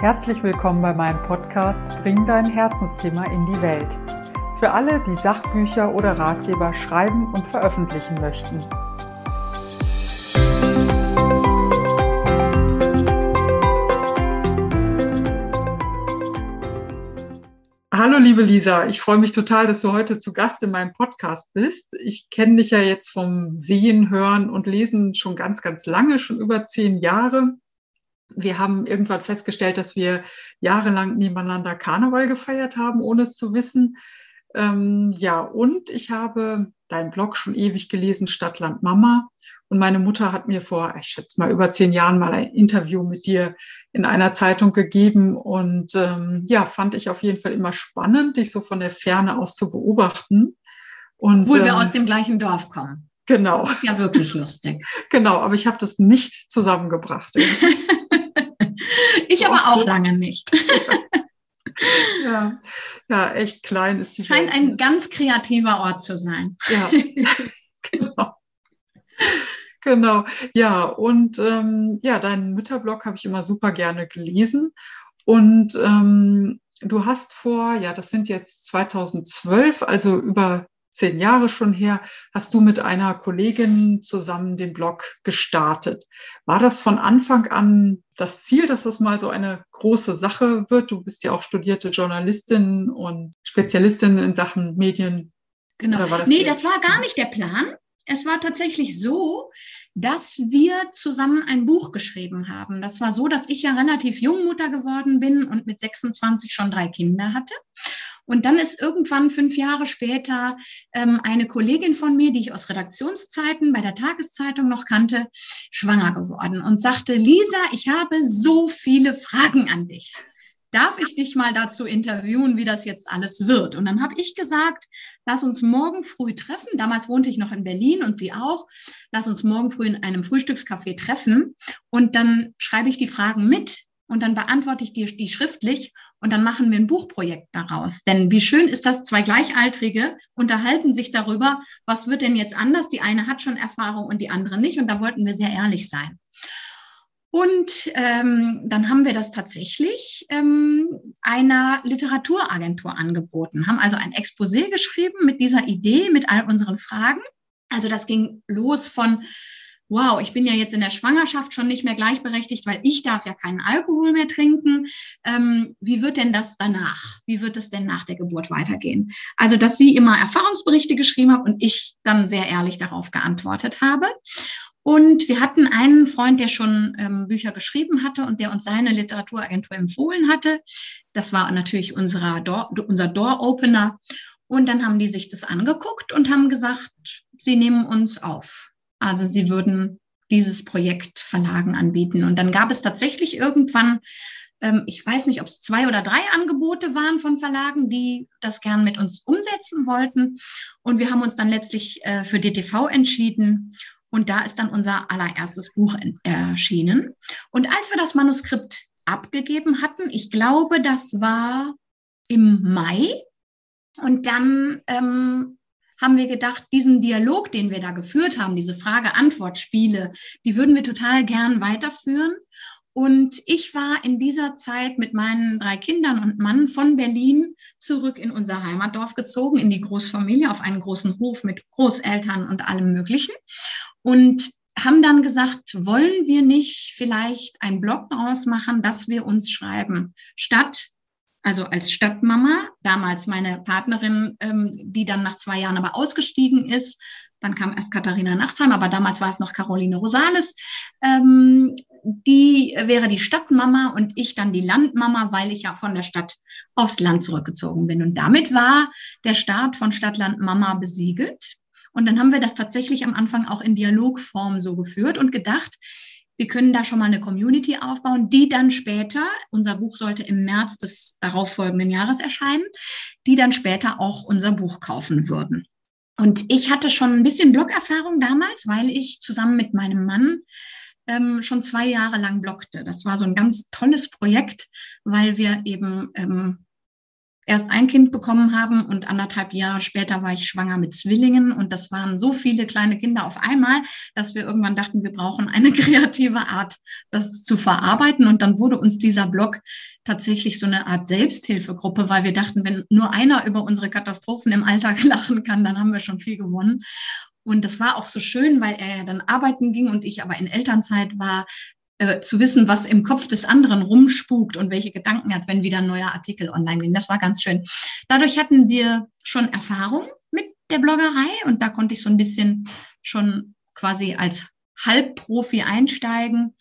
Herzlich willkommen bei meinem Podcast Bring dein Herzensthema in die Welt. Für alle, die Sachbücher oder Ratgeber schreiben und veröffentlichen möchten. Hallo liebe Lisa, ich freue mich total, dass du heute zu Gast in meinem Podcast bist. Ich kenne dich ja jetzt vom Sehen, Hören und Lesen schon ganz, ganz lange, schon über zehn Jahre wir haben irgendwann festgestellt, dass wir jahrelang nebeneinander Karneval gefeiert haben, ohne es zu wissen. Ähm, ja, und ich habe deinen Blog schon ewig gelesen, Stadtland Mama. Und meine Mutter hat mir vor, ich schätze mal, über zehn Jahren mal ein Interview mit dir in einer Zeitung gegeben. Und ähm, ja, fand ich auf jeden Fall immer spannend, dich so von der Ferne aus zu beobachten. Und, Obwohl wir ähm, aus dem gleichen Dorf kommen. Genau. Das ist ja wirklich lustig. genau, aber ich habe das nicht zusammengebracht. Ich aber auch lange nicht. ja. ja, echt klein ist die Scheint Welt. ein ganz kreativer Ort zu sein. Ja, genau. Genau, ja, und ähm, ja, deinen Mütterblog habe ich immer super gerne gelesen. Und ähm, du hast vor, ja, das sind jetzt 2012, also über zehn Jahre schon her, hast du mit einer Kollegin zusammen den Blog gestartet. War das von Anfang an das Ziel, dass das mal so eine große Sache wird? Du bist ja auch studierte Journalistin und Spezialistin in Sachen Medien. Genau. Das nee, das war gar nicht der Plan. Es war tatsächlich so, dass wir zusammen ein Buch geschrieben haben. Das war so, dass ich ja relativ jung Mutter geworden bin und mit 26 schon drei Kinder hatte. Und dann ist irgendwann fünf Jahre später ähm, eine Kollegin von mir, die ich aus Redaktionszeiten bei der Tageszeitung noch kannte, schwanger geworden und sagte, Lisa, ich habe so viele Fragen an dich. Darf ich dich mal dazu interviewen, wie das jetzt alles wird? Und dann habe ich gesagt, lass uns morgen früh treffen. Damals wohnte ich noch in Berlin und sie auch. Lass uns morgen früh in einem Frühstückscafé treffen und dann schreibe ich die Fragen mit und dann beantworte ich die, die schriftlich und dann machen wir ein Buchprojekt daraus. Denn wie schön ist das, zwei Gleichaltrige unterhalten sich darüber, was wird denn jetzt anders? Die eine hat schon Erfahrung und die andere nicht und da wollten wir sehr ehrlich sein. Und ähm, dann haben wir das tatsächlich ähm, einer Literaturagentur angeboten, haben also ein Exposé geschrieben mit dieser Idee, mit all unseren Fragen. Also das ging los von wow, ich bin ja jetzt in der Schwangerschaft schon nicht mehr gleichberechtigt, weil ich darf ja keinen Alkohol mehr trinken. Ähm, wie wird denn das danach? Wie wird es denn nach der Geburt weitergehen? Also, dass sie immer Erfahrungsberichte geschrieben hat und ich dann sehr ehrlich darauf geantwortet habe. Und wir hatten einen Freund, der schon ähm, Bücher geschrieben hatte und der uns seine Literaturagentur empfohlen hatte. Das war natürlich unserer Door, unser Door-Opener. Und dann haben die sich das angeguckt und haben gesagt, sie nehmen uns auf. Also sie würden dieses Projekt Verlagen anbieten. Und dann gab es tatsächlich irgendwann, ähm, ich weiß nicht, ob es zwei oder drei Angebote waren von Verlagen, die das gern mit uns umsetzen wollten. Und wir haben uns dann letztlich äh, für DTV entschieden. Und da ist dann unser allererstes Buch erschienen. Und als wir das Manuskript abgegeben hatten, ich glaube, das war im Mai. Und dann ähm, haben wir gedacht, diesen Dialog, den wir da geführt haben, diese Frage-Antwort-Spiele, die würden wir total gern weiterführen. Und ich war in dieser Zeit mit meinen drei Kindern und Mann von Berlin zurück in unser Heimatdorf gezogen, in die Großfamilie, auf einen großen Hof mit Großeltern und allem Möglichen. Und haben dann gesagt, wollen wir nicht vielleicht einen Blog daraus machen, dass wir uns schreiben, statt also als Stadtmama, damals meine Partnerin, ähm, die dann nach zwei Jahren aber ausgestiegen ist. Dann kam erst Katharina Nachtsheim, aber damals war es noch Caroline Rosales. Ähm, die wäre die Stadtmama und ich dann die Landmama, weil ich ja von der Stadt aufs Land zurückgezogen bin. Und damit war der Start von Stadtland Mama besiegelt. Und dann haben wir das tatsächlich am Anfang auch in Dialogform so geführt und gedacht, wir können da schon mal eine Community aufbauen, die dann später, unser Buch sollte im März des darauffolgenden Jahres erscheinen, die dann später auch unser Buch kaufen würden. Und ich hatte schon ein bisschen Blogerfahrung damals, weil ich zusammen mit meinem Mann ähm, schon zwei Jahre lang bloggte. Das war so ein ganz tolles Projekt, weil wir eben ähm, erst ein Kind bekommen haben und anderthalb Jahre später war ich schwanger mit Zwillingen und das waren so viele kleine Kinder auf einmal, dass wir irgendwann dachten, wir brauchen eine kreative Art, das zu verarbeiten und dann wurde uns dieser Blog tatsächlich so eine Art Selbsthilfegruppe, weil wir dachten, wenn nur einer über unsere Katastrophen im Alltag lachen kann, dann haben wir schon viel gewonnen. Und das war auch so schön, weil er ja dann arbeiten ging und ich aber in Elternzeit war, äh, zu wissen, was im Kopf des anderen rumspukt und welche Gedanken hat, wenn wieder ein neuer Artikel online ging. Das war ganz schön. Dadurch hatten wir schon Erfahrung mit der Bloggerei und da konnte ich so ein bisschen schon quasi als Halbprofi einsteigen.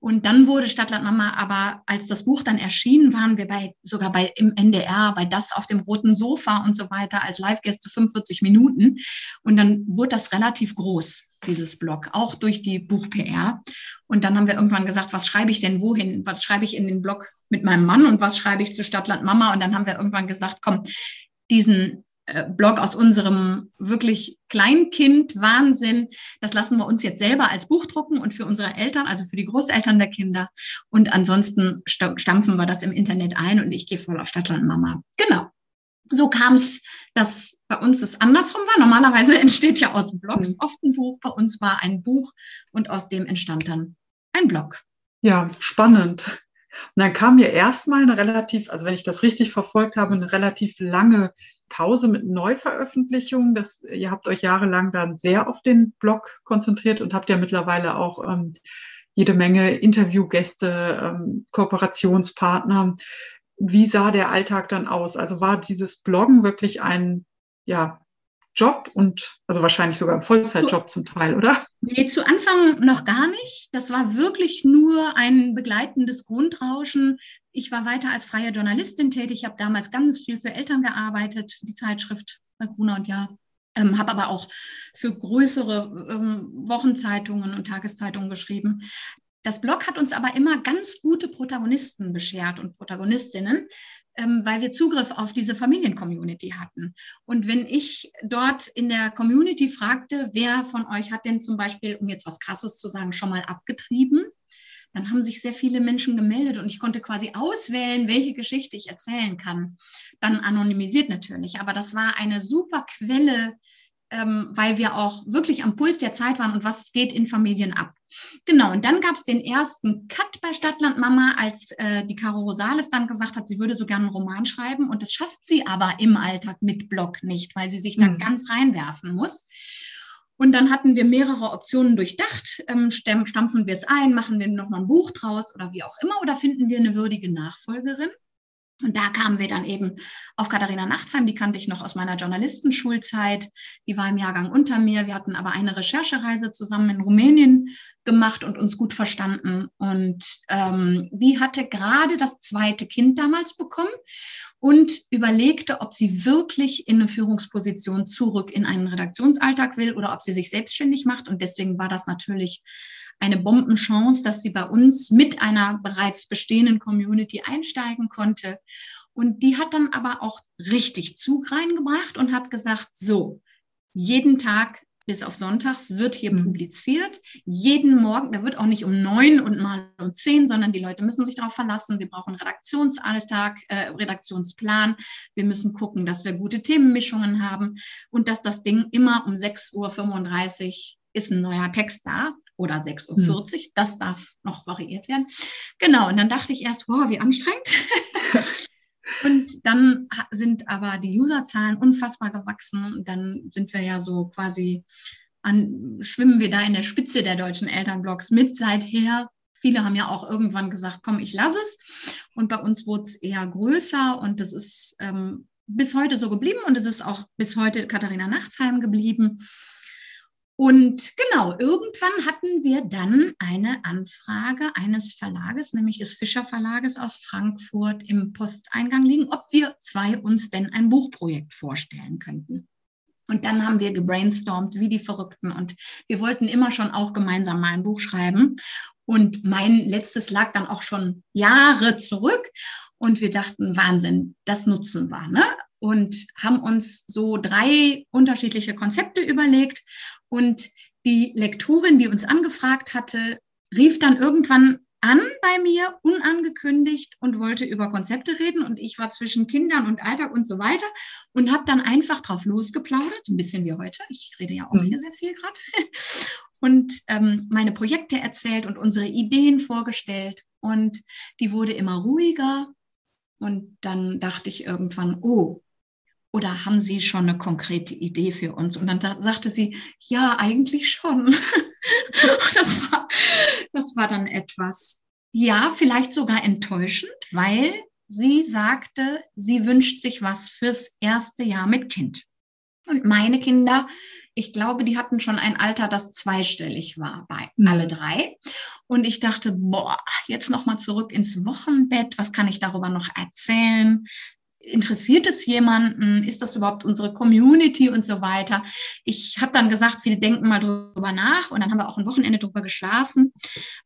Und dann wurde Stadtland Mama, aber als das Buch dann erschien, waren wir bei, sogar bei im NDR, bei das auf dem roten Sofa und so weiter als Live-Gäste 45 Minuten. Und dann wurde das relativ groß, dieses Blog, auch durch die Buch-PR. Und dann haben wir irgendwann gesagt, was schreibe ich denn wohin? Was schreibe ich in den Blog mit meinem Mann und was schreibe ich zu Stadtland Mama? Und dann haben wir irgendwann gesagt, komm, diesen Blog aus unserem wirklich Kleinkind-Wahnsinn. Das lassen wir uns jetzt selber als Buch drucken und für unsere Eltern, also für die Großeltern der Kinder. Und ansonsten stampfen wir das im Internet ein und ich gehe voll auf Stadtland Mama. Genau. So kam es, dass bei uns es andersrum war. Normalerweise entsteht ja aus Blogs mhm. oft ein Buch. Bei uns war ein Buch und aus dem entstand dann ein Blog. Ja, spannend. Und dann kam mir erstmal eine relativ, also wenn ich das richtig verfolgt habe, eine relativ lange Pause mit Neuveröffentlichungen. Das, ihr habt euch jahrelang dann sehr auf den Blog konzentriert und habt ja mittlerweile auch ähm, jede Menge Interviewgäste, ähm, Kooperationspartner. Wie sah der Alltag dann aus? Also war dieses Bloggen wirklich ein ja, Job und also wahrscheinlich sogar ein Vollzeitjob zum Teil, oder? Nee, zu Anfang noch gar nicht. Das war wirklich nur ein begleitendes Grundrauschen. Ich war weiter als freie Journalistin tätig. Ich habe damals ganz viel für Eltern gearbeitet, für die Zeitschrift bei Gruner und Ja. Ähm, habe aber auch für größere ähm, Wochenzeitungen und Tageszeitungen geschrieben. Das Blog hat uns aber immer ganz gute Protagonisten beschert und Protagonistinnen, ähm, weil wir Zugriff auf diese Familiencommunity hatten. Und wenn ich dort in der Community fragte, wer von euch hat denn zum Beispiel, um jetzt was Krasses zu sagen, schon mal abgetrieben, dann haben sich sehr viele Menschen gemeldet und ich konnte quasi auswählen, welche Geschichte ich erzählen kann. Dann anonymisiert natürlich, aber das war eine super Quelle ähm, weil wir auch wirklich am Puls der Zeit waren und was geht in Familien ab. Genau, und dann gab es den ersten Cut bei Stadtland Mama, als äh, die Caro Rosales dann gesagt hat, sie würde so gerne einen Roman schreiben und das schafft sie aber im Alltag mit Blog nicht, weil sie sich dann mhm. ganz reinwerfen muss. Und dann hatten wir mehrere Optionen durchdacht. Ähm, stampfen wir es ein, machen wir nochmal ein Buch draus oder wie auch immer, oder finden wir eine würdige Nachfolgerin? Und da kamen wir dann eben auf Katharina Nachtsheim, die kannte ich noch aus meiner Journalistenschulzeit. Die war im Jahrgang unter mir. Wir hatten aber eine Recherchereise zusammen in Rumänien gemacht und uns gut verstanden. Und ähm, die hatte gerade das zweite Kind damals bekommen und überlegte, ob sie wirklich in eine Führungsposition zurück in einen Redaktionsalltag will oder ob sie sich selbstständig macht. Und deswegen war das natürlich eine Bombenchance, dass sie bei uns mit einer bereits bestehenden Community einsteigen konnte. Und die hat dann aber auch richtig Zug reingebracht und hat gesagt, so, jeden Tag bis auf Sonntags wird hier mhm. publiziert. Jeden Morgen, da wird auch nicht um neun und mal um zehn, sondern die Leute müssen sich darauf verlassen. Wir brauchen Redaktionsalltag, äh, Redaktionsplan. Wir müssen gucken, dass wir gute Themenmischungen haben und dass das Ding immer um 6.35 Uhr ist ein neuer Text da oder 6.40 Uhr. Hm. Das darf noch variiert werden. Genau, und dann dachte ich erst, wow, wie anstrengend. und dann sind aber die Userzahlen unfassbar gewachsen. dann sind wir ja so quasi an, schwimmen wir da in der Spitze der deutschen Elternblogs mit seither. Viele haben ja auch irgendwann gesagt, komm, ich lasse es. Und bei uns wurde es eher größer und das ist ähm, bis heute so geblieben und es ist auch bis heute Katharina Nachtsheim geblieben. Und genau, irgendwann hatten wir dann eine Anfrage eines Verlages, nämlich des Fischer Verlages aus Frankfurt im Posteingang liegen, ob wir zwei uns denn ein Buchprojekt vorstellen könnten. Und dann haben wir gebrainstormt wie die Verrückten und wir wollten immer schon auch gemeinsam mal ein Buch schreiben. Und mein letztes lag dann auch schon Jahre zurück. Und wir dachten, Wahnsinn, das nutzen wir. Ne? Und haben uns so drei unterschiedliche Konzepte überlegt. Und die Lektorin, die uns angefragt hatte, rief dann irgendwann an bei mir, unangekündigt und wollte über Konzepte reden. Und ich war zwischen Kindern und Alltag und so weiter und habe dann einfach drauf losgeplaudert, ein bisschen wie heute. Ich rede ja auch mhm. hier sehr viel gerade. Und ähm, meine Projekte erzählt und unsere Ideen vorgestellt. Und die wurde immer ruhiger. Und dann dachte ich irgendwann, oh, oder haben Sie schon eine konkrete Idee für uns? Und dann sagte sie, ja, eigentlich schon. das, war, das war dann etwas, ja, vielleicht sogar enttäuschend, weil sie sagte, sie wünscht sich was fürs erste Jahr mit Kind. Und meine Kinder, ich glaube, die hatten schon ein Alter, das zweistellig war bei mhm. alle drei. Und ich dachte, boah, jetzt noch mal zurück ins Wochenbett. Was kann ich darüber noch erzählen? interessiert es jemanden? Ist das überhaupt unsere Community und so weiter? Ich habe dann gesagt, wir denken mal drüber nach und dann haben wir auch ein Wochenende drüber geschlafen,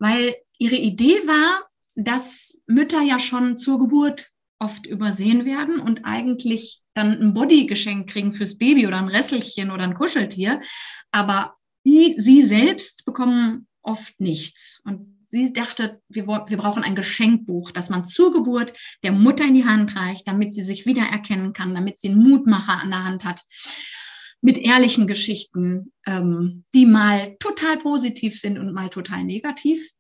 weil ihre Idee war, dass Mütter ja schon zur Geburt oft übersehen werden und eigentlich dann ein Body geschenkt kriegen fürs Baby oder ein Resselchen oder ein Kuscheltier, aber die, sie selbst bekommen oft nichts. Und sie dachte, wir, wir brauchen ein Geschenkbuch, das man zur Geburt der Mutter in die Hand reicht, damit sie sich wiedererkennen kann, damit sie einen Mutmacher an der Hand hat mit ehrlichen Geschichten, ähm, die mal total positiv sind und mal total negativ.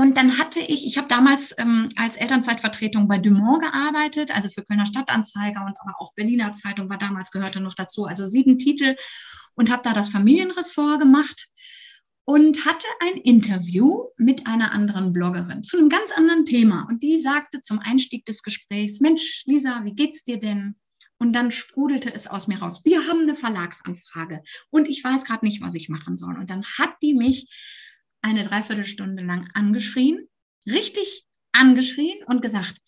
Und dann hatte ich, ich habe damals ähm, als Elternzeitvertretung bei Dumont gearbeitet, also für Kölner Stadtanzeiger und aber auch Berliner Zeitung war damals gehörte noch dazu, also sieben Titel und habe da das Familienressort gemacht und hatte ein Interview mit einer anderen Bloggerin zu einem ganz anderen Thema. Und die sagte zum Einstieg des Gesprächs, Mensch, Lisa, wie geht's dir denn? Und dann sprudelte es aus mir raus. Wir haben eine Verlagsanfrage und ich weiß gerade nicht, was ich machen soll. Und dann hat die mich eine Dreiviertelstunde lang angeschrien, richtig angeschrien und gesagt,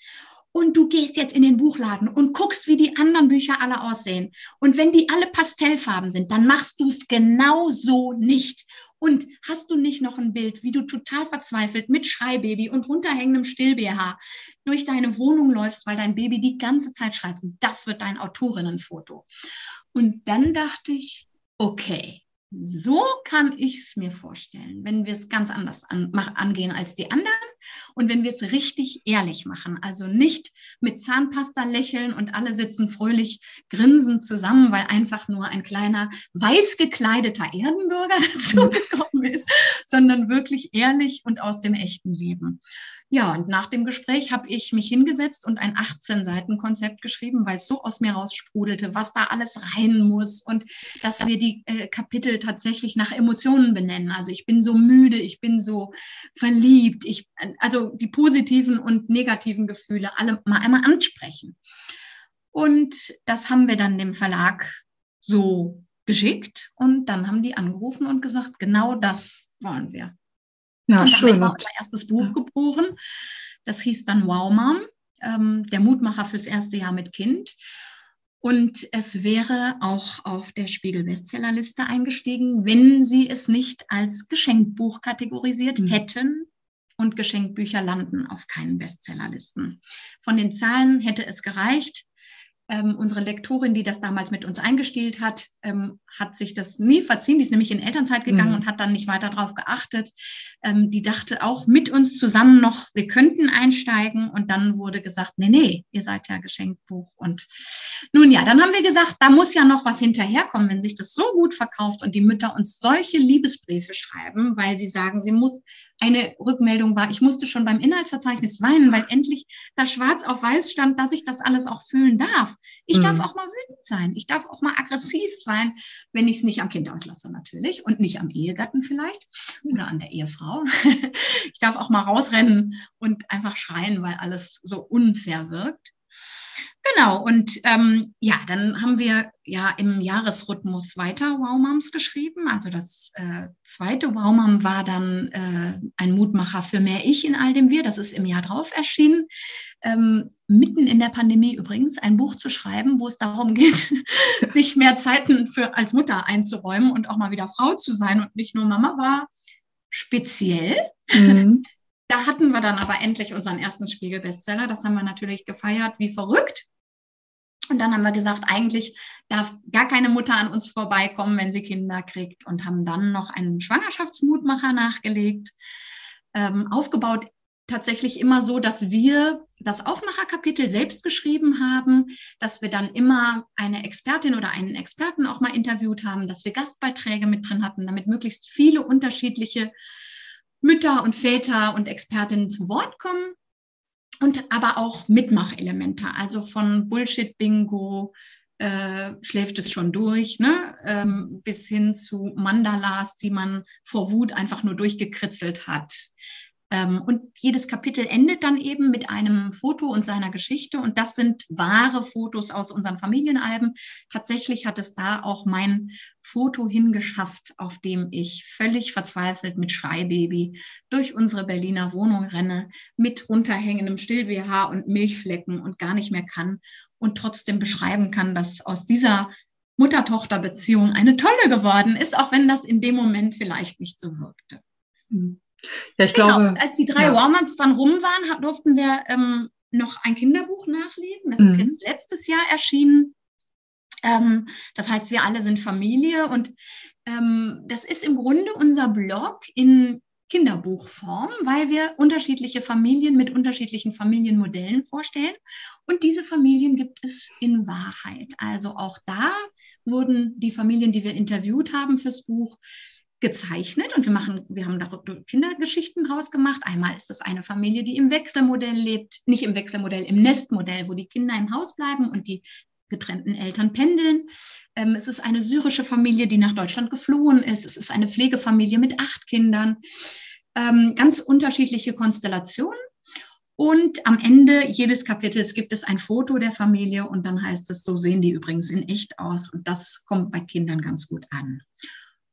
und du gehst jetzt in den Buchladen und guckst, wie die anderen Bücher alle aussehen. Und wenn die alle Pastellfarben sind, dann machst du es genau so nicht. Und hast du nicht noch ein Bild, wie du total verzweifelt mit Schreibaby und runterhängendem Still-BH durch deine Wohnung läufst, weil dein Baby die ganze Zeit schreit? Und das wird dein Autorinnenfoto. Und dann dachte ich, okay, so kann ich es mir vorstellen, wenn wir es ganz anders an, angehen als die anderen und wenn wir es richtig ehrlich machen. Also nicht mit Zahnpasta lächeln und alle sitzen fröhlich grinsend zusammen, weil einfach nur ein kleiner weiß gekleideter Erdenbürger dazu gekommen ist, sondern wirklich ehrlich und aus dem echten Leben. Ja, und nach dem Gespräch habe ich mich hingesetzt und ein 18-Seiten-Konzept geschrieben, weil es so aus mir raussprudelte, was da alles rein muss und dass wir die äh, Kapitel tatsächlich nach Emotionen benennen. Also ich bin so müde, ich bin so verliebt, ich, also die positiven und negativen Gefühle alle mal einmal ansprechen. Und das haben wir dann dem Verlag so geschickt und dann haben die angerufen und gesagt, genau das wollen wir. Ja, und schön. Damit war unser erstes Buch geboren. Das hieß dann Wow Mom, ähm, der Mutmacher fürs erste Jahr mit Kind. Und es wäre auch auf der Spiegel-Bestsellerliste eingestiegen, wenn sie es nicht als Geschenkbuch kategorisiert mhm. hätten. Und Geschenkbücher landen auf keinen Bestsellerlisten. Von den Zahlen hätte es gereicht. Ähm, unsere Lektorin, die das damals mit uns eingestielt hat, ähm, hat sich das nie verziehen. Die ist nämlich in Elternzeit gegangen mhm. und hat dann nicht weiter darauf geachtet. Ähm, die dachte auch mit uns zusammen noch, wir könnten einsteigen. Und dann wurde gesagt, nee, nee, ihr seid ja Geschenkbuch. Und nun ja, dann haben wir gesagt, da muss ja noch was hinterherkommen, wenn sich das so gut verkauft und die Mütter uns solche Liebesbriefe schreiben, weil sie sagen, sie muss eine Rückmeldung war, ich musste schon beim Inhaltsverzeichnis weinen, weil endlich da schwarz auf weiß stand, dass ich das alles auch fühlen darf. Ich mhm. darf auch mal wütend sein. Ich darf auch mal aggressiv sein, wenn ich es nicht am Kind auslasse natürlich und nicht am Ehegatten vielleicht oder an der Ehefrau. ich darf auch mal rausrennen und einfach schreien, weil alles so unfair wirkt. Genau, und ähm, ja, dann haben wir ja im Jahresrhythmus weiter Wow Moms geschrieben. Also das äh, zweite Wow Mom war dann äh, ein Mutmacher für mehr Ich in all dem Wir. Das ist im Jahr drauf erschienen. Ähm, mitten in der Pandemie übrigens ein Buch zu schreiben, wo es darum geht, sich mehr Zeiten für als Mutter einzuräumen und auch mal wieder Frau zu sein und nicht nur Mama war speziell. Mhm. Da hatten wir dann aber endlich unseren ersten Spiegel-Bestseller. Das haben wir natürlich gefeiert wie verrückt. Und dann haben wir gesagt, eigentlich darf gar keine Mutter an uns vorbeikommen, wenn sie Kinder kriegt. Und haben dann noch einen Schwangerschaftsmutmacher nachgelegt, ähm, aufgebaut tatsächlich immer so, dass wir das Aufmacherkapitel selbst geschrieben haben, dass wir dann immer eine Expertin oder einen Experten auch mal interviewt haben, dass wir Gastbeiträge mit drin hatten, damit möglichst viele unterschiedliche Mütter und Väter und Expertinnen zu Wort kommen. Und aber auch Mitmachelemente, also von Bullshit-Bingo, äh, schläft es schon durch, ne? Ähm, bis hin zu Mandalas, die man vor Wut einfach nur durchgekritzelt hat. Ähm, und jedes Kapitel endet dann eben mit einem Foto und seiner Geschichte. Und das sind wahre Fotos aus unseren Familienalben. Tatsächlich hat es da auch mein Foto hingeschafft, auf dem ich völlig verzweifelt mit Schreibaby durch unsere Berliner Wohnung renne, mit runterhängendem Still-BH und Milchflecken und gar nicht mehr kann und trotzdem beschreiben kann, dass aus dieser Mutter-Tochter-Beziehung eine tolle geworden ist, auch wenn das in dem Moment vielleicht nicht so wirkte. Mhm. Ja, ich genau. glaube. Als die drei ja. Warm-ups dann rum waren, durften wir ähm, noch ein Kinderbuch nachlegen. Das mhm. ist jetzt letztes Jahr erschienen. Ähm, das heißt, wir alle sind Familie und ähm, das ist im Grunde unser Blog in Kinderbuchform, weil wir unterschiedliche Familien mit unterschiedlichen Familienmodellen vorstellen. Und diese Familien gibt es in Wahrheit. Also auch da wurden die Familien, die wir interviewt haben fürs Buch, gezeichnet und wir machen, wir haben da Kindergeschichten draus gemacht. Einmal ist das eine Familie, die im Wechselmodell lebt, nicht im Wechselmodell, im Nestmodell, wo die Kinder im Haus bleiben und die getrennten Eltern pendeln. Ähm, es ist eine syrische Familie, die nach Deutschland geflohen ist. Es ist eine Pflegefamilie mit acht Kindern. Ähm, ganz unterschiedliche Konstellationen. Und am Ende jedes Kapitels gibt es ein Foto der Familie und dann heißt es, so sehen die übrigens in echt aus. Und das kommt bei Kindern ganz gut an.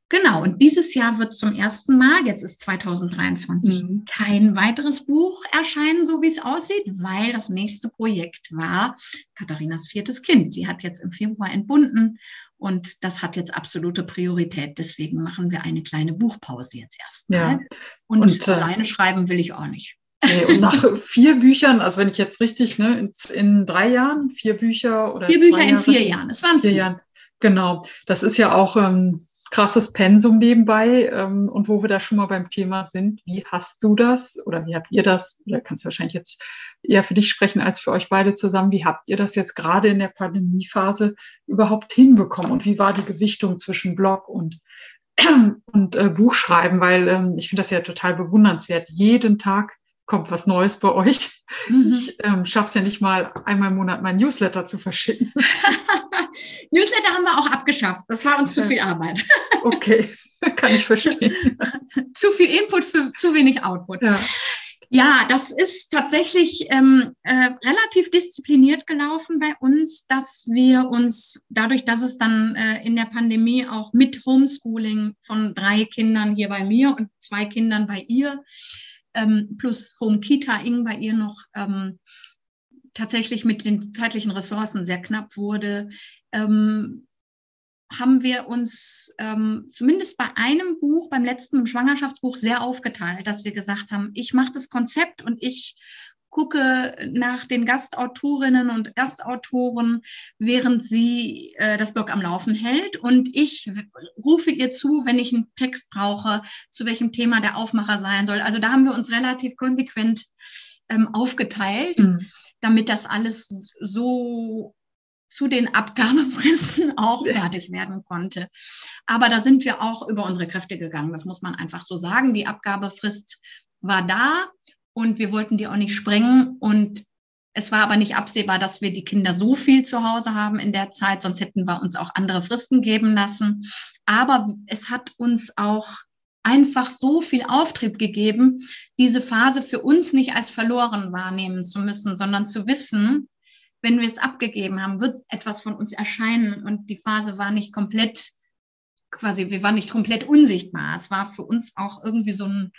Genau, und dieses Jahr wird zum ersten Mal, jetzt ist 2023, mhm. kein weiteres Buch erscheinen, so wie es aussieht, weil das nächste Projekt war Katharinas viertes Kind. Sie hat jetzt im Februar entbunden und das hat jetzt absolute Priorität. Deswegen machen wir eine kleine Buchpause jetzt erstmal. Ja. Und, und äh, alleine schreiben will ich auch nicht. Nee, und nach vier Büchern, also wenn ich jetzt richtig, ne, in, in drei Jahren, vier Bücher oder. Vier Bücher in vier Jahren. Es waren vier. vier. Jahren. Genau. Das ist ja auch ähm, krasses Pensum nebenbei. Ähm, und wo wir da schon mal beim Thema sind, wie hast du das oder wie habt ihr das? Oder kannst du wahrscheinlich jetzt eher für dich sprechen als für euch beide zusammen. Wie habt ihr das jetzt gerade in der Pandemiephase überhaupt hinbekommen? Und wie war die Gewichtung zwischen Blog und und äh, Buchschreiben, weil ähm, ich finde das ja total bewundernswert. Jeden Tag kommt was Neues bei euch. Mhm. Ich ähm, schaffe es ja nicht mal einmal im Monat mein Newsletter zu verschicken. Newsletter haben wir auch abgeschafft. Das war uns zu viel Arbeit. okay, kann ich verstehen. zu viel Input für zu wenig Output. Ja. Ja, das ist tatsächlich ähm, äh, relativ diszipliniert gelaufen bei uns, dass wir uns dadurch, dass es dann äh, in der Pandemie auch mit Homeschooling von drei Kindern hier bei mir und zwei Kindern bei ihr ähm, plus Home Kita Ing bei ihr noch ähm, tatsächlich mit den zeitlichen Ressourcen sehr knapp wurde, ähm, haben wir uns ähm, zumindest bei einem Buch, beim letzten Schwangerschaftsbuch, sehr aufgeteilt, dass wir gesagt haben, ich mache das Konzept und ich gucke nach den Gastautorinnen und Gastautoren, während sie äh, das Blog am Laufen hält. Und ich rufe ihr zu, wenn ich einen Text brauche, zu welchem Thema der Aufmacher sein soll. Also da haben wir uns relativ konsequent ähm, aufgeteilt, mhm. damit das alles so zu den Abgabefristen auch fertig werden konnte. Aber da sind wir auch über unsere Kräfte gegangen. Das muss man einfach so sagen. Die Abgabefrist war da und wir wollten die auch nicht sprengen. Und es war aber nicht absehbar, dass wir die Kinder so viel zu Hause haben in der Zeit, sonst hätten wir uns auch andere Fristen geben lassen. Aber es hat uns auch einfach so viel Auftrieb gegeben, diese Phase für uns nicht als verloren wahrnehmen zu müssen, sondern zu wissen, wenn wir es abgegeben haben, wird etwas von uns erscheinen und die Phase war nicht komplett quasi, wir waren nicht komplett unsichtbar. Es war für uns auch irgendwie so ein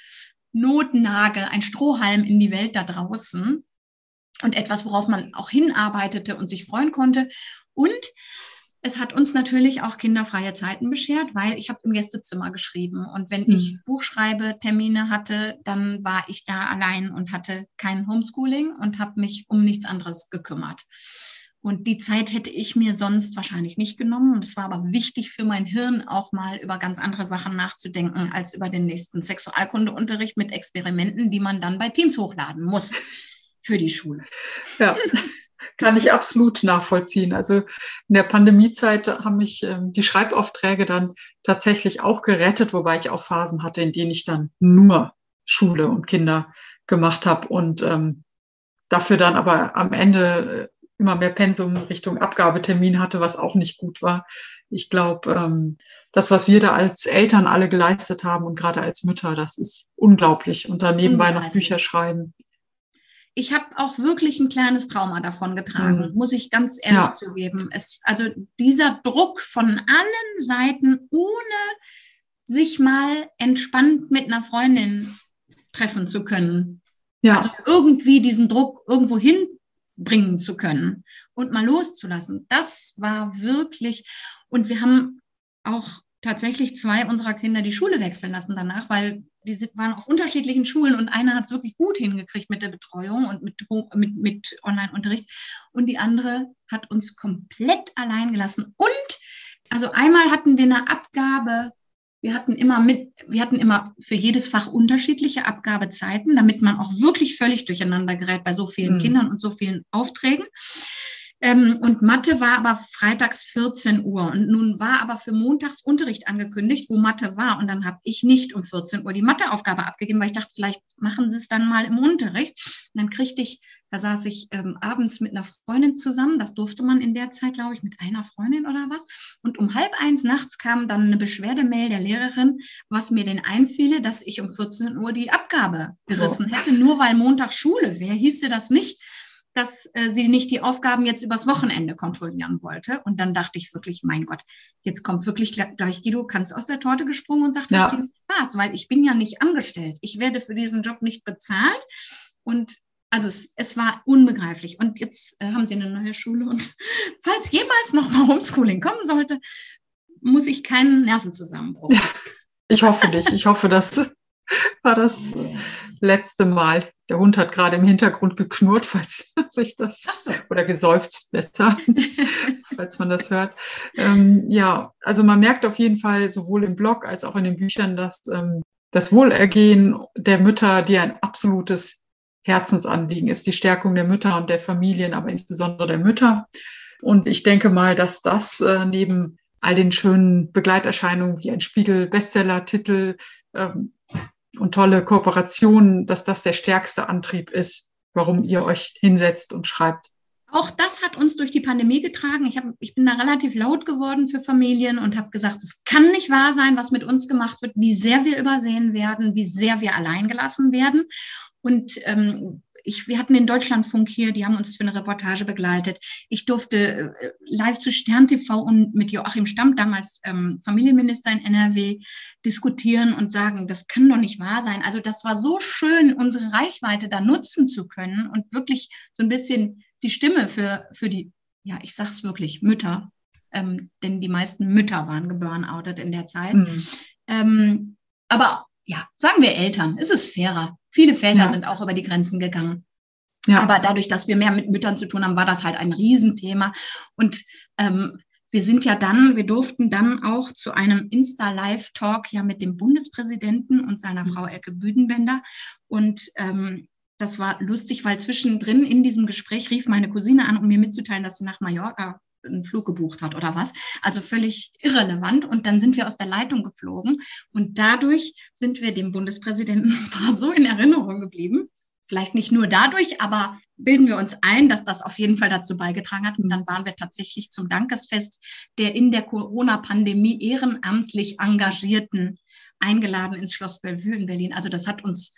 Notnagel, ein Strohhalm in die Welt da draußen und etwas, worauf man auch hinarbeitete und sich freuen konnte. Und es hat uns natürlich auch kinderfreie Zeiten beschert, weil ich habe im Gästezimmer geschrieben. Und wenn mhm. ich Buchschreibetermine hatte, dann war ich da allein und hatte kein Homeschooling und habe mich um nichts anderes gekümmert. Und die Zeit hätte ich mir sonst wahrscheinlich nicht genommen. Und es war aber wichtig für mein Hirn, auch mal über ganz andere Sachen nachzudenken, als über den nächsten Sexualkundeunterricht mit Experimenten, die man dann bei Teams hochladen muss für die Schule. Ja. Kann ich absolut nachvollziehen. Also in der Pandemiezeit haben mich ähm, die Schreibaufträge dann tatsächlich auch gerettet, wobei ich auch Phasen hatte, in denen ich dann nur Schule und Kinder gemacht habe und ähm, dafür dann aber am Ende äh, immer mehr Pensum Richtung Abgabetermin hatte, was auch nicht gut war. Ich glaube, ähm, das, was wir da als Eltern alle geleistet haben und gerade als Mütter, das ist unglaublich. Und dann nebenbei noch Bücher schreiben. Ich habe auch wirklich ein kleines Trauma davon getragen, mhm. muss ich ganz ehrlich ja. zugeben. Es, also dieser Druck von allen Seiten, ohne sich mal entspannt mit einer Freundin treffen zu können. Ja. Also irgendwie diesen Druck irgendwo hinbringen zu können und mal loszulassen. Das war wirklich, und wir haben auch tatsächlich zwei unserer Kinder die Schule wechseln lassen danach, weil die waren auf unterschiedlichen Schulen und einer hat es wirklich gut hingekriegt mit der Betreuung und mit, mit, mit Online-Unterricht und die andere hat uns komplett allein gelassen. Und also einmal hatten wir eine Abgabe wir hatten immer mit, wir hatten immer für jedes Fach unterschiedliche Abgabezeiten, damit man auch wirklich völlig durcheinander gerät bei so vielen mhm. Kindern und so vielen Aufträgen. Ähm, und Mathe war aber freitags 14 Uhr. Und nun war aber für montags Unterricht angekündigt, wo Mathe war. Und dann habe ich nicht um 14 Uhr die Matheaufgabe abgegeben, weil ich dachte, vielleicht machen sie es dann mal im Unterricht. Und dann kriegte ich, da saß ich ähm, abends mit einer Freundin zusammen. Das durfte man in der Zeit, glaube ich, mit einer Freundin oder was. Und um halb eins nachts kam dann eine Beschwerdemail der Lehrerin, was mir denn einfiele, dass ich um 14 Uhr die Abgabe gerissen hätte, nur weil Montag Schule wäre. Hieße das nicht, dass äh, sie nicht die Aufgaben jetzt übers Wochenende kontrollieren wollte. Und dann dachte ich wirklich, mein Gott, jetzt kommt wirklich gleich Guido Kanz aus der Torte gesprungen und sagt, ja. verstehen Spaß, weil ich bin ja nicht angestellt. Ich werde für diesen Job nicht bezahlt. Und also es, es war unbegreiflich. Und jetzt äh, haben sie eine neue Schule. Und falls jemals noch mal Homeschooling kommen sollte, muss ich keinen Nervenzusammenbruch. Ja, ich hoffe nicht. Ich hoffe, dass war das letzte Mal. Der Hund hat gerade im Hintergrund geknurrt, falls sich das oder geseufzt besser, falls man das hört. Ähm, ja, also man merkt auf jeden Fall sowohl im Blog als auch in den Büchern, dass ähm, das Wohlergehen der Mütter dir ein absolutes Herzensanliegen ist, die Stärkung der Mütter und der Familien, aber insbesondere der Mütter. Und ich denke mal, dass das äh, neben all den schönen Begleiterscheinungen wie ein Spiegel-Bestseller-Titel, ähm, und tolle Kooperationen, dass das der stärkste Antrieb ist, warum ihr euch hinsetzt und schreibt. Auch das hat uns durch die Pandemie getragen. Ich, hab, ich bin da relativ laut geworden für Familien und habe gesagt, es kann nicht wahr sein, was mit uns gemacht wird, wie sehr wir übersehen werden, wie sehr wir alleingelassen werden. Und ähm, ich, wir hatten den Deutschlandfunk hier, die haben uns für eine Reportage begleitet. Ich durfte äh, live zu Stern TV und mit Joachim Stamm, damals ähm, Familienminister in NRW, diskutieren und sagen, das kann doch nicht wahr sein. Also das war so schön, unsere Reichweite da nutzen zu können und wirklich so ein bisschen die Stimme für, für die, ja, ich sag's wirklich, Mütter, ähm, denn die meisten Mütter waren geburnoutet in der Zeit. Mhm. Ähm, aber ja, sagen wir Eltern, ist es fairer. Viele Väter ja. sind auch über die Grenzen gegangen. Ja. Aber dadurch, dass wir mehr mit Müttern zu tun haben, war das halt ein Riesenthema. Und ähm, wir sind ja dann, wir durften dann auch zu einem Insta-Live-Talk ja mit dem Bundespräsidenten und seiner mhm. Frau Elke Büdenbender. Und ähm, das war lustig, weil zwischendrin in diesem Gespräch rief meine Cousine an, um mir mitzuteilen, dass sie nach Mallorca einen Flug gebucht hat oder was. Also völlig irrelevant. Und dann sind wir aus der Leitung geflogen. Und dadurch sind wir dem Bundespräsidenten so in Erinnerung geblieben. Vielleicht nicht nur dadurch, aber bilden wir uns ein, dass das auf jeden Fall dazu beigetragen hat. Und dann waren wir tatsächlich zum Dankesfest der in der Corona-Pandemie ehrenamtlich Engagierten eingeladen ins Schloss Bellevue in Berlin. Also das hat uns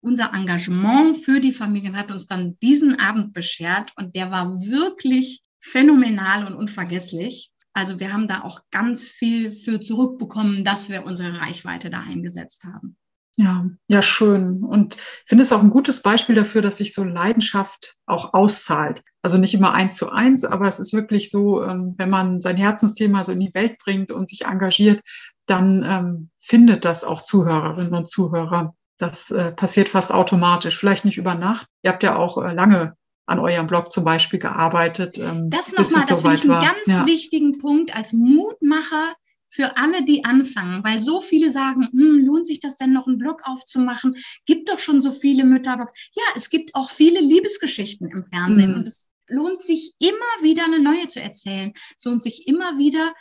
unser Engagement für die Familien hat uns dann diesen Abend beschert und der war wirklich phänomenal und unvergesslich. Also wir haben da auch ganz viel für zurückbekommen, dass wir unsere Reichweite da eingesetzt haben. Ja, ja, schön. Und ich finde es auch ein gutes Beispiel dafür, dass sich so Leidenschaft auch auszahlt. Also nicht immer eins zu eins, aber es ist wirklich so, ähm, wenn man sein Herzensthema so in die Welt bringt und sich engagiert, dann ähm, findet das auch Zuhörerinnen und Zuhörer. Das äh, passiert fast automatisch, vielleicht nicht über Nacht. Ihr habt ja auch äh, lange an eurem Blog zum Beispiel gearbeitet. Ähm, das nochmal, das finde ich einen ganz ja. wichtigen Punkt als Mutmacher für alle, die anfangen, weil so viele sagen, hm, lohnt sich das denn noch einen Blog aufzumachen? Gibt doch schon so viele Mütterblogs. Ja, es gibt auch viele Liebesgeschichten im Fernsehen mhm. und es lohnt sich immer wieder eine neue zu erzählen. Es lohnt sich immer wieder,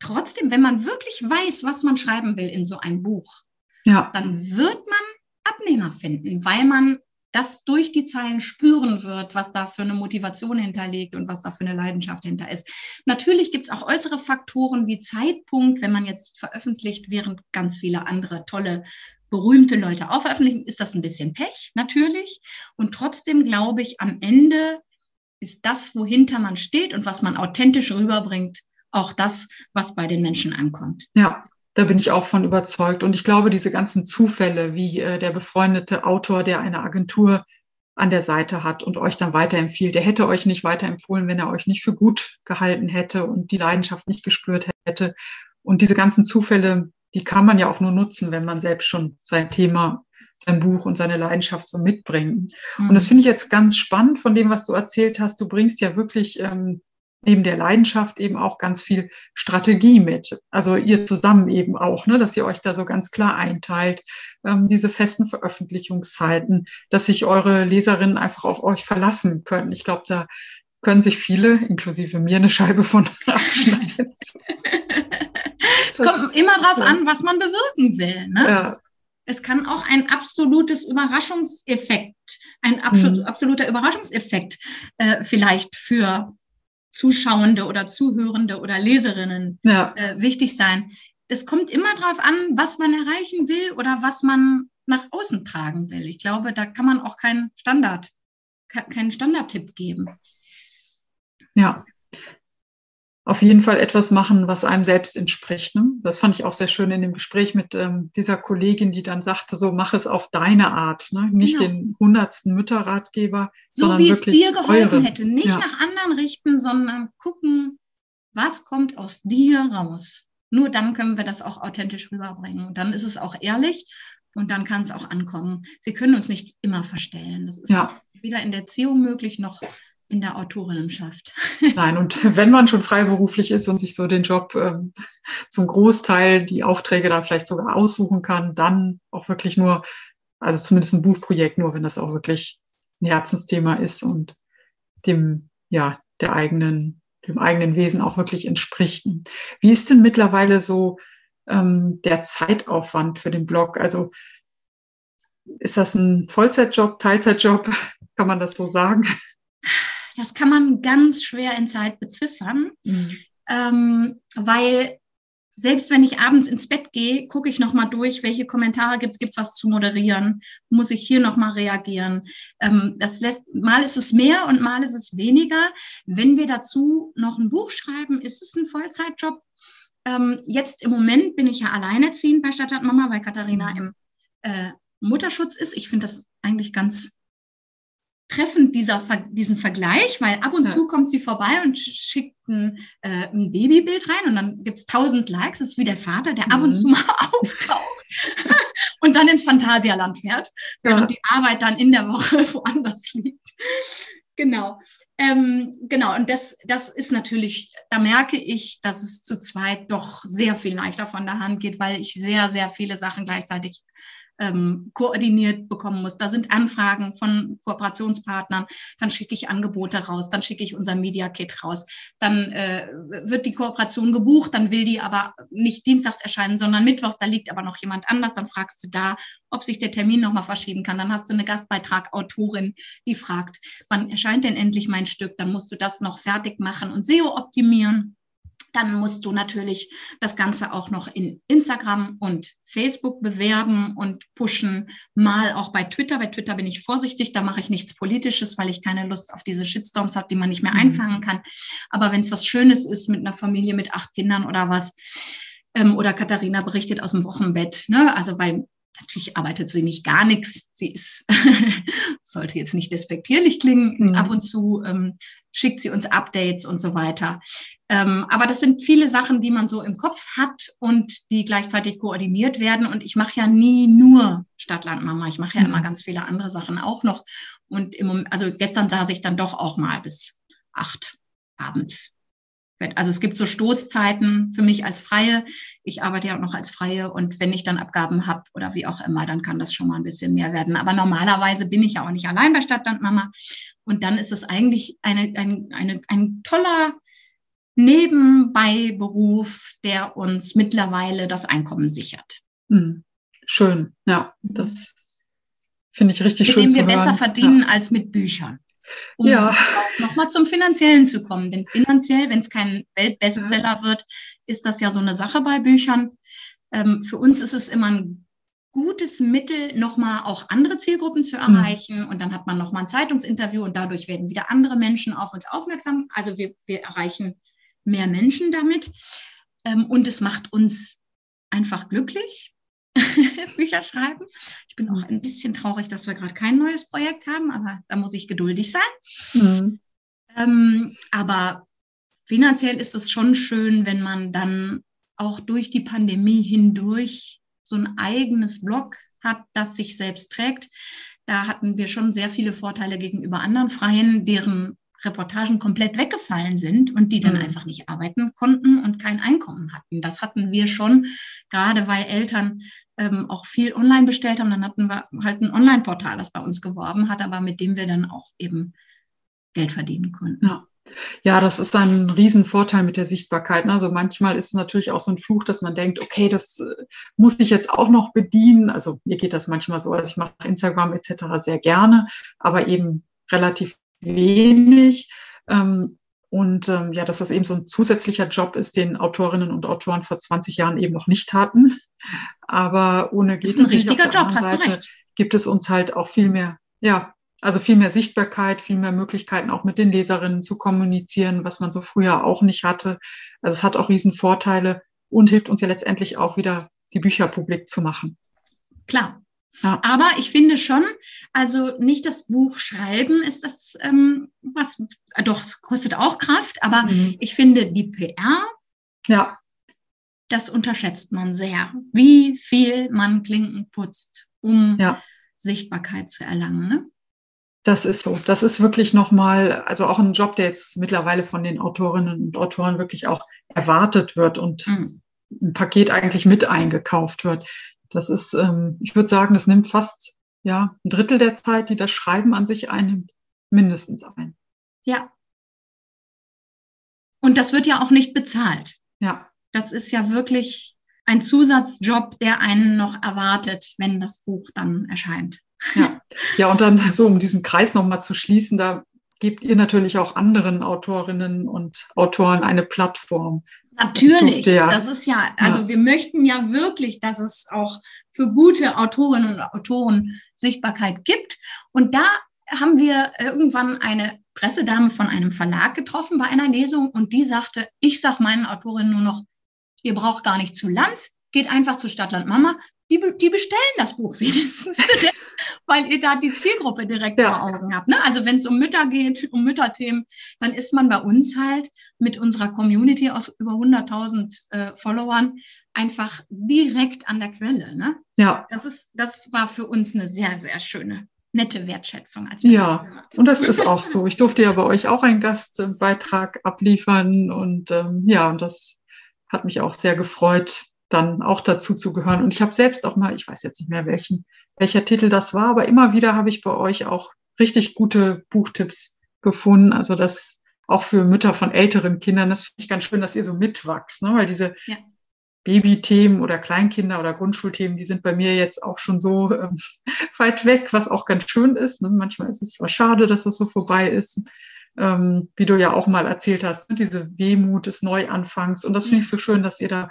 trotzdem, wenn man wirklich weiß, was man schreiben will in so ein Buch, ja. dann wird man Abnehmer finden, weil man das durch die Zeilen spüren wird, was da für eine Motivation hinterlegt und was da für eine Leidenschaft hinter ist. Natürlich gibt es auch äußere Faktoren wie Zeitpunkt, wenn man jetzt veröffentlicht, während ganz viele andere tolle, berühmte Leute auch veröffentlichen, ist das ein bisschen Pech, natürlich. Und trotzdem glaube ich, am Ende ist das, wohinter man steht und was man authentisch rüberbringt, auch das, was bei den Menschen ankommt. Ja, da bin ich auch von überzeugt. Und ich glaube, diese ganzen Zufälle, wie äh, der befreundete Autor, der eine Agentur an der Seite hat und euch dann weiterempfiehlt, der hätte euch nicht weiterempfohlen, wenn er euch nicht für gut gehalten hätte und die Leidenschaft nicht gespürt hätte. Und diese ganzen Zufälle, die kann man ja auch nur nutzen, wenn man selbst schon sein Thema, sein Buch und seine Leidenschaft so mitbringt. Mhm. Und das finde ich jetzt ganz spannend von dem, was du erzählt hast. Du bringst ja wirklich ähm, neben der Leidenschaft eben auch ganz viel Strategie mit. Also ihr zusammen eben auch, ne, dass ihr euch da so ganz klar einteilt, ähm, diese festen Veröffentlichungszeiten, dass sich eure Leserinnen einfach auf euch verlassen können. Ich glaube, da können sich viele, inklusive mir, eine Scheibe von abschneiden. es kommt immer drauf an, was man bewirken will. Ne? Ja. Es kann auch ein absolutes Überraschungseffekt, ein absolut, hm. absoluter Überraschungseffekt äh, vielleicht für Zuschauende oder Zuhörende oder Leserinnen ja. äh, wichtig sein. Es kommt immer darauf an, was man erreichen will oder was man nach außen tragen will. Ich glaube, da kann man auch keinen Standard, keinen Standardtipp geben. Ja, auf jeden Fall etwas machen, was einem selbst entspricht. Ne? Das fand ich auch sehr schön in dem Gespräch mit ähm, dieser Kollegin, die dann sagte, so mach es auf deine Art, ne? nicht genau. den hundertsten Mütterratgeber, so sondern wie wirklich es dir geholfen eure. hätte, nicht ja. nach anderen richten, sondern gucken, was kommt aus dir raus. Nur dann können wir das auch authentisch rüberbringen. Und dann ist es auch ehrlich und dann kann es auch ankommen. Wir können uns nicht immer verstellen. Das ist ja. weder in der Erziehung möglich noch in der Autorinnenschaft. Nein, und wenn man schon freiberuflich ist und sich so den Job ähm, zum Großteil die Aufträge dann vielleicht sogar aussuchen kann, dann auch wirklich nur, also zumindest ein Buchprojekt, nur wenn das auch wirklich ein Herzensthema ist und dem, ja, der eigenen, dem eigenen Wesen auch wirklich entspricht. Wie ist denn mittlerweile so ähm, der Zeitaufwand für den Blog? Also ist das ein Vollzeitjob, Teilzeitjob? Kann man das so sagen? Das kann man ganz schwer in Zeit beziffern, mhm. ähm, weil selbst wenn ich abends ins Bett gehe, gucke ich nochmal durch, welche Kommentare gibt es, gibt es was zu moderieren, muss ich hier nochmal reagieren. Ähm, das lässt, mal ist es mehr und mal ist es weniger. Wenn wir dazu noch ein Buch schreiben, ist es ein Vollzeitjob. Ähm, jetzt im Moment bin ich ja alleinerziehend bei Stadtrat Mama, weil Katharina mhm. im äh, Mutterschutz ist. Ich finde das eigentlich ganz treffend dieser, diesen Vergleich, weil ab und ja. zu kommt sie vorbei und schickt ein, äh, ein Babybild rein und dann gibt es tausend Likes. Das ist wie der Vater, der mhm. ab und zu mhm. mal auftaucht und dann ins Phantasialand fährt, während ja. die Arbeit dann in der Woche woanders liegt. Genau. Ähm, genau, und das, das ist natürlich, da merke ich, dass es zu zweit doch sehr viel leichter von der Hand geht, weil ich sehr, sehr viele Sachen gleichzeitig ähm, koordiniert bekommen muss. Da sind Anfragen von Kooperationspartnern, dann schicke ich Angebote raus, dann schicke ich unser Media Kit raus, dann äh, wird die Kooperation gebucht, dann will die aber nicht dienstags erscheinen, sondern mittwochs, da liegt aber noch jemand anders, dann fragst du da, ob sich der Termin nochmal verschieben kann. Dann hast du eine Gastbeitragautorin, die fragt, wann erscheint denn endlich mein Stück? Dann musst du das noch fertig machen und SEO optimieren. Dann musst du natürlich das Ganze auch noch in Instagram und Facebook bewerben und pushen, mal auch bei Twitter. Bei Twitter bin ich vorsichtig, da mache ich nichts Politisches, weil ich keine Lust auf diese Shitstorms habe, die man nicht mehr mhm. einfangen kann. Aber wenn es was Schönes ist mit einer Familie mit acht Kindern oder was, ähm, oder Katharina berichtet aus dem Wochenbett, ne? also weil natürlich arbeitet sie nicht gar nichts. Sie ist, sollte jetzt nicht despektierlich klingen, mhm. ab und zu ähm, schickt sie uns Updates und so weiter. Ähm, aber das sind viele Sachen, die man so im Kopf hat und die gleichzeitig koordiniert werden. Und ich mache ja nie nur Stadtlandmama. Ich mache ja mhm. immer ganz viele andere Sachen auch noch. Und im Moment, also gestern saß ich dann doch auch mal bis acht abends also es gibt so Stoßzeiten für mich als Freie. Ich arbeite ja auch noch als Freie und wenn ich dann Abgaben habe oder wie auch immer, dann kann das schon mal ein bisschen mehr werden. Aber normalerweise bin ich ja auch nicht allein bei Stadtlandmama. Und dann ist es eigentlich eine, ein, eine, ein toller Nebenbeiberuf, der uns mittlerweile das Einkommen sichert. Hm. Schön, ja, das finde ich richtig mit schön. Mit dem wir besser verdienen ja. als mit Büchern um ja. nochmal zum Finanziellen zu kommen. Denn finanziell, wenn es kein Weltbestseller ja. wird, ist das ja so eine Sache bei Büchern. Ähm, für uns ist es immer ein gutes Mittel, nochmal auch andere Zielgruppen zu mhm. erreichen. Mhm. Und dann hat man nochmal ein Zeitungsinterview und dadurch werden wieder andere Menschen auf uns aufmerksam. Also wir, wir erreichen mehr Menschen damit. Ähm, und es macht uns einfach glücklich. Bücher schreiben. Ich bin auch ein bisschen traurig, dass wir gerade kein neues Projekt haben, aber da muss ich geduldig sein. Mhm. Ähm, aber finanziell ist es schon schön, wenn man dann auch durch die Pandemie hindurch so ein eigenes Blog hat, das sich selbst trägt. Da hatten wir schon sehr viele Vorteile gegenüber anderen Freien, deren Reportagen komplett weggefallen sind und die dann mhm. einfach nicht arbeiten konnten und kein Einkommen hatten. Das hatten wir schon, gerade weil Eltern ähm, auch viel online bestellt haben. Dann hatten wir halt ein Online-Portal, das bei uns geworben hat, aber mit dem wir dann auch eben Geld verdienen konnten. Ja. Ja, das ist ein Riesenvorteil mit der Sichtbarkeit. Ne? Also manchmal ist es natürlich auch so ein Fluch, dass man denkt, okay, das äh, muss ich jetzt auch noch bedienen. Also mir geht das manchmal so, also ich mache Instagram etc. sehr gerne, aber eben relativ wenig. Ähm, und ähm, ja, dass das eben so ein zusätzlicher Job ist, den Autorinnen und Autoren vor 20 Jahren eben noch nicht hatten. Aber ohne geht ist ein es richtiger nicht. Job, hast Seite du recht. Gibt es uns halt auch viel mehr, ja, also viel mehr Sichtbarkeit, viel mehr Möglichkeiten auch mit den Leserinnen zu kommunizieren, was man so früher auch nicht hatte. Also es hat auch riesen Vorteile und hilft uns ja letztendlich auch wieder die Bücher publik zu machen. Klar, ja. Aber ich finde schon, also nicht das Buch schreiben ist das, ähm, was, äh, doch, kostet auch Kraft, aber mhm. ich finde die PR, ja. das unterschätzt man sehr, wie viel man Klinken putzt, um ja. Sichtbarkeit zu erlangen. Ne? Das ist so. Das ist wirklich nochmal, also auch ein Job, der jetzt mittlerweile von den Autorinnen und Autoren wirklich auch erwartet wird und mhm. ein Paket eigentlich mit eingekauft wird. Das ist, ähm, ich würde sagen, das nimmt fast ja ein Drittel der Zeit, die das Schreiben an sich einnimmt, mindestens ein. Ja. Und das wird ja auch nicht bezahlt. Ja. Das ist ja wirklich ein Zusatzjob, der einen noch erwartet, wenn das Buch dann erscheint. Ja, ja und dann so, um diesen Kreis nochmal zu schließen, da gebt ihr natürlich auch anderen Autorinnen und Autoren eine Plattform, Natürlich, ja. das ist ja, also ja. wir möchten ja wirklich, dass es auch für gute Autorinnen und Autoren Sichtbarkeit gibt. Und da haben wir irgendwann eine Pressedame von einem Verlag getroffen bei einer Lesung und die sagte, ich sag meinen Autorinnen nur noch, ihr braucht gar nicht zu Lanz, geht einfach zu Stadtland Mama, die, die bestellen das Buch wenigstens direkt, weil ihr da die Zielgruppe direkt ja. vor Augen habt. Ne? Also wenn es um Mütter geht, um Mütterthemen, dann ist man bei uns halt mit unserer Community aus über 100.000 äh, Followern einfach direkt an der Quelle. Ne? Ja. Das, ist, das war für uns eine sehr, sehr schöne nette Wertschätzung. Als wir ja, das und das ist auch so. Ich durfte ja bei euch auch einen Gastbeitrag abliefern und ähm, ja, und das hat mich auch sehr gefreut, dann auch dazu zu gehören. Und ich habe selbst auch mal, ich weiß jetzt nicht mehr welchen, welcher Titel das war, aber immer wieder habe ich bei euch auch richtig gute Buchtipps gefunden. Also das auch für Mütter von älteren Kindern, das finde ich ganz schön, dass ihr so mitwachst, ne? weil diese ja. Babythemen oder Kleinkinder oder Grundschulthemen, die sind bei mir jetzt auch schon so ähm, weit weg, was auch ganz schön ist. Ne? Manchmal ist es zwar schade, dass das so vorbei ist, ähm, wie du ja auch mal erzählt hast, ne? diese Wehmut des Neuanfangs. Und das finde ich so schön, dass ihr da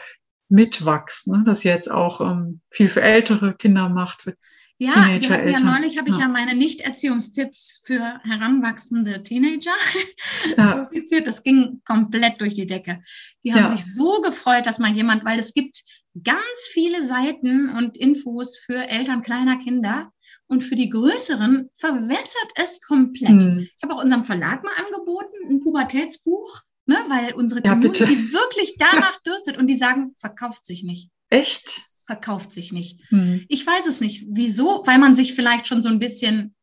mitwachsen, ne? dass ihr jetzt auch ähm, viel für ältere Kinder macht. Für ja, Teenager, ja neulich habe ich ja. ja meine Nicht-Erziehungstipps für heranwachsende Teenager ja. publiziert. Das ging komplett durch die Decke. Die haben ja. sich so gefreut, dass mal jemand, weil es gibt ganz viele Seiten und Infos für Eltern kleiner Kinder. Und für die größeren verwässert es komplett. Hm. Ich habe auch unserem Verlag mal angeboten, ein Pubertätsbuch, ne, weil unsere ja, Community bitte. wirklich danach dürstet und die sagen, verkauft sich nicht. Echt? Verkauft sich nicht. Hm. Ich weiß es nicht. Wieso? Weil man sich vielleicht schon so ein bisschen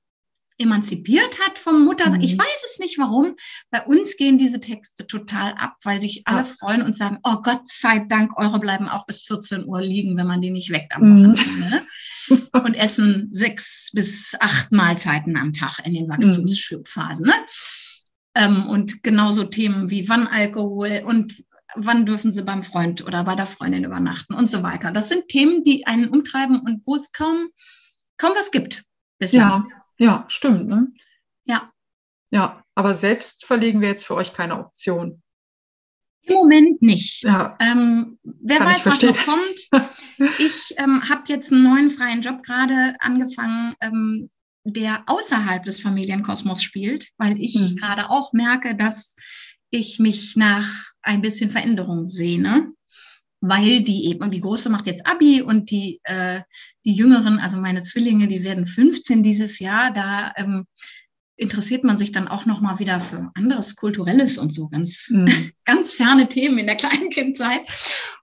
emanzipiert hat vom Mutter. Mhm. Ich weiß es nicht warum. Bei uns gehen diese Texte total ab, weil sich alle ja. freuen und sagen, oh Gott sei Dank, eure bleiben auch bis 14 Uhr liegen, wenn man die nicht weckt am mhm. Wochenende. Mhm. und essen sechs bis acht Mahlzeiten am Tag in den Wachstumsphasen. Ne? Ähm, und genauso Themen wie wann Alkohol und wann dürfen sie beim Freund oder bei der Freundin übernachten und so weiter. Das sind Themen, die einen umtreiben und wo es kaum, kaum was gibt bislang. Ja. Ja, stimmt. Ne? Ja. Ja, aber selbst verlegen wir jetzt für euch keine Option. Im Moment nicht. Ja. Ähm, wer weiß, was noch kommt. Ich ähm, habe jetzt einen neuen freien Job gerade angefangen, ähm, der außerhalb des Familienkosmos spielt, weil ich hm. gerade auch merke, dass ich mich nach ein bisschen Veränderung sehne weil die eben, die Große macht jetzt Abi und die, äh, die Jüngeren, also meine Zwillinge, die werden 15 dieses Jahr, da ähm, interessiert man sich dann auch nochmal wieder für anderes Kulturelles und so ganz, mhm. ganz ferne Themen in der Kleinkindzeit.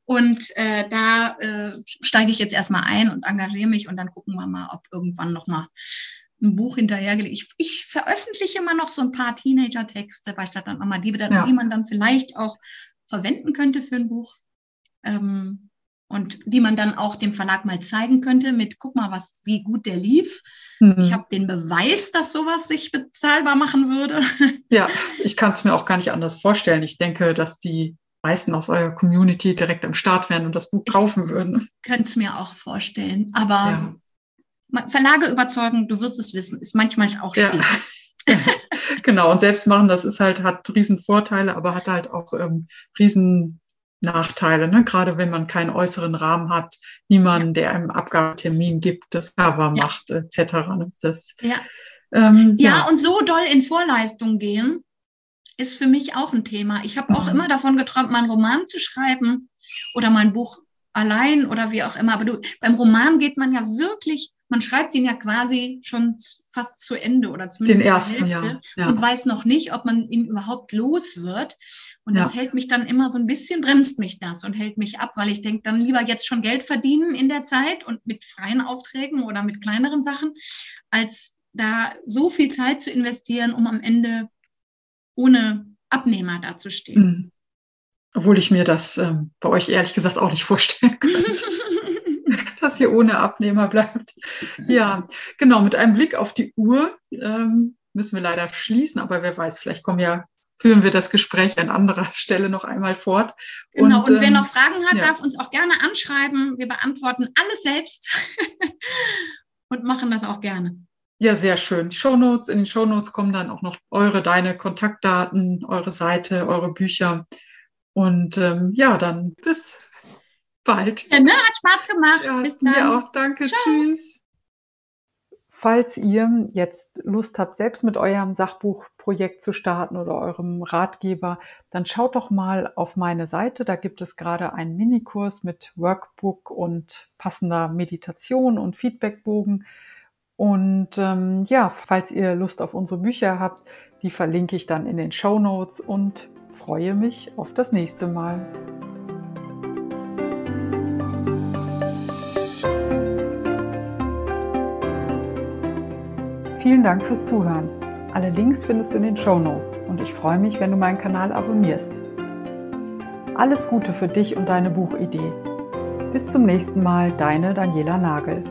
Und äh, da äh, steige ich jetzt erstmal ein und engagiere mich und dann gucken wir mal, ob irgendwann nochmal ein Buch hinterhergelegt. Ich, ich veröffentliche immer noch so ein paar Teenager-Texte bei Stadt und Mama, die, dann, ja. die man dann vielleicht auch verwenden könnte für ein Buch. Ähm, und die man dann auch dem Verlag mal zeigen könnte mit, guck mal, was, wie gut der lief. Mhm. Ich habe den Beweis, dass sowas sich bezahlbar machen würde. Ja, ich kann es mir auch gar nicht anders vorstellen. Ich denke, dass die meisten aus eurer Community direkt am Start wären und das Buch kaufen würden. Könnte es mir auch vorstellen. Aber ja. Verlage überzeugen, du wirst es wissen, ist manchmal auch schwierig. Ja. genau, und selbst machen, das ist halt, hat riesen Vorteile, aber hat halt auch ähm, riesen Nachteile, ne? gerade wenn man keinen äußeren Rahmen hat, niemanden, der einem Abgabetermin gibt, das Cover ja. macht, etc. Ne? Das, ja. Ähm, ja. ja, und so doll in Vorleistung gehen, ist für mich auch ein Thema. Ich habe auch mhm. immer davon geträumt, mal einen Roman zu schreiben oder mal ein Buch allein oder wie auch immer. Aber du, beim Roman geht man ja wirklich man schreibt ihn ja quasi schon fast zu Ende oder zumindest Den ersten, zur Hälfte ja, ja. und weiß noch nicht, ob man ihn überhaupt los wird. Und ja. das hält mich dann immer so ein bisschen, bremst mich das und hält mich ab, weil ich denke, dann lieber jetzt schon Geld verdienen in der Zeit und mit freien Aufträgen oder mit kleineren Sachen, als da so viel Zeit zu investieren, um am Ende ohne Abnehmer dazustehen. Obwohl ich mir das ähm, bei euch ehrlich gesagt auch nicht vorstellen kann. dass ihr ohne Abnehmer bleibt. Ja, genau, mit einem Blick auf die Uhr ähm, müssen wir leider schließen, aber wer weiß, vielleicht kommen ja führen wir das Gespräch an anderer Stelle noch einmal fort. Genau, und, und wer ähm, noch Fragen hat, ja. darf uns auch gerne anschreiben. Wir beantworten alles selbst und machen das auch gerne. Ja, sehr schön. Shownotes, in den Shownotes kommen dann auch noch eure, deine Kontaktdaten, eure Seite, eure Bücher. Und ähm, ja, dann bis bald. Ja, ne? Hat Spaß gemacht. Ja, Bis dann. Mir auch. Danke. Ciao. Tschüss. Falls ihr jetzt Lust habt, selbst mit eurem Sachbuchprojekt zu starten oder eurem Ratgeber, dann schaut doch mal auf meine Seite. Da gibt es gerade einen Minikurs mit Workbook und passender Meditation und Feedbackbogen. Und ähm, ja, falls ihr Lust auf unsere Bücher habt, die verlinke ich dann in den Show Notes und freue mich auf das nächste Mal. Vielen Dank fürs Zuhören. Alle Links findest du in den Show Notes und ich freue mich, wenn du meinen Kanal abonnierst. Alles Gute für dich und deine Buchidee. Bis zum nächsten Mal, deine Daniela Nagel.